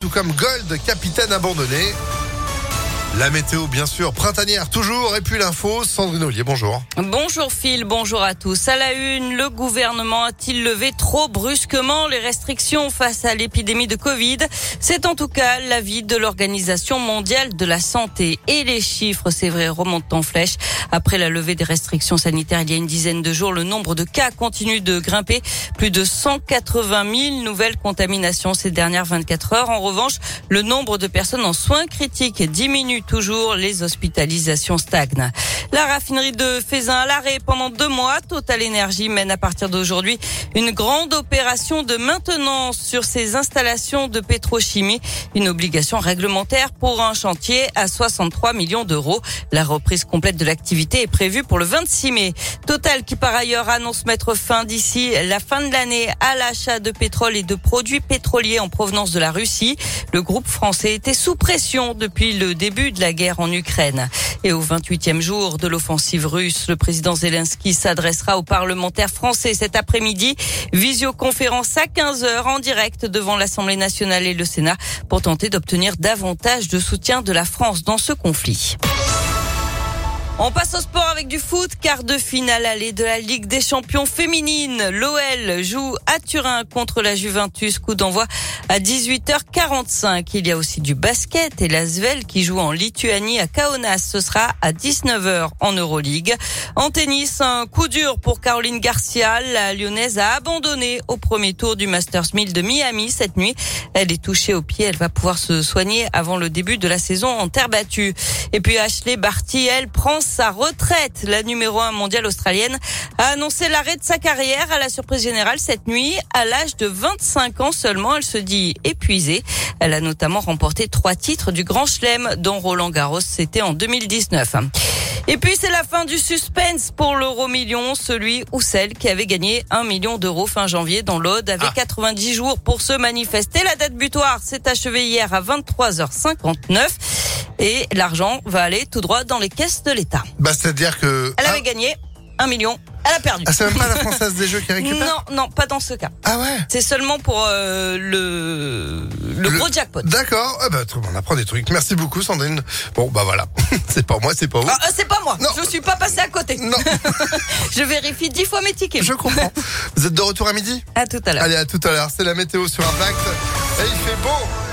tout comme Gold, capitaine abandonné. La météo, bien sûr, printanière toujours, et puis l'info, Sandrine Ollier, bonjour. Bonjour Phil, bonjour à tous. À la une, le gouvernement a-t-il levé trop brusquement les restrictions face à l'épidémie de Covid? C'est en tout cas l'avis de l'Organisation mondiale de la santé. Et les chiffres, c'est vrai, remontent en flèche. Après la levée des restrictions sanitaires il y a une dizaine de jours, le nombre de cas continue de grimper. Plus de 180 000 nouvelles contaminations ces dernières 24 heures. En revanche, le nombre de personnes en soins critiques diminue toujours, les hospitalisations stagnent. La raffinerie de Fézin à l'arrêt pendant deux mois. Total Énergie mène à partir d'aujourd'hui une grande opération de maintenance sur ses installations de pétrochimie. Une obligation réglementaire pour un chantier à 63 millions d'euros. La reprise complète de l'activité est prévue pour le 26 mai. Total qui par ailleurs annonce mettre fin d'ici la fin de l'année à l'achat de pétrole et de produits pétroliers en provenance de la Russie. Le groupe français était sous pression depuis le début de la guerre en Ukraine. Et au 28e jour de l'offensive russe, le président Zelensky s'adressera aux parlementaires français cet après-midi. Visioconférence à 15h en direct devant l'Assemblée nationale et le Sénat pour tenter d'obtenir davantage de soutien de la France dans ce conflit. On passe au sport avec du foot, quart de finale allée de la Ligue des champions féminines. L'OL joue à Turin contre la Juventus, coup d'envoi à 18h45. Il y a aussi du basket et la Svel qui joue en Lituanie à Kaunas. Ce sera à 19h en Euroleague. En tennis, un coup dur pour Caroline Garcia. La lyonnaise a abandonné au premier tour du Masters 1000 de Miami cette nuit. Elle est touchée au pied. Elle va pouvoir se soigner avant le début de la saison en terre battue. Et puis Ashley Barty, elle prend sa retraite. La numéro 1 mondiale australienne a annoncé l'arrêt de sa carrière à la surprise générale cette nuit. À l'âge de 25 ans seulement, elle se dit épuisée. Elle a notamment remporté trois titres du Grand Chelem, dont Roland Garros, c'était en 2019. Et puis c'est la fin du suspense pour l'euro million, celui ou celle qui avait gagné un million d'euros fin janvier dans l'Aude avait 90 ah. jours pour se manifester. La date butoir s'est achevée hier à 23h59 et l'argent va aller tout droit dans les caisses de l'État. Bah, c'est-à-dire que... Elle avait gagné un million elle a perdu. Ah, c'est même pas la Française des Jeux qui récupère Non, non, pas dans ce cas. Ah ouais C'est seulement pour euh, le, le, gros jackpot. D'accord. Ah bah, on apprend des trucs. Merci beaucoup, Sandrine. Bon, bah voilà. c'est pas moi, c'est pas vous. Ah, euh, c'est pas moi. Non. Je suis pas passé à côté. Non. Je vérifie dix fois mes tickets. Je comprends. Vous êtes de retour à midi À tout à l'heure. Allez, à tout à l'heure. C'est la météo sur Impact. Et il fait beau.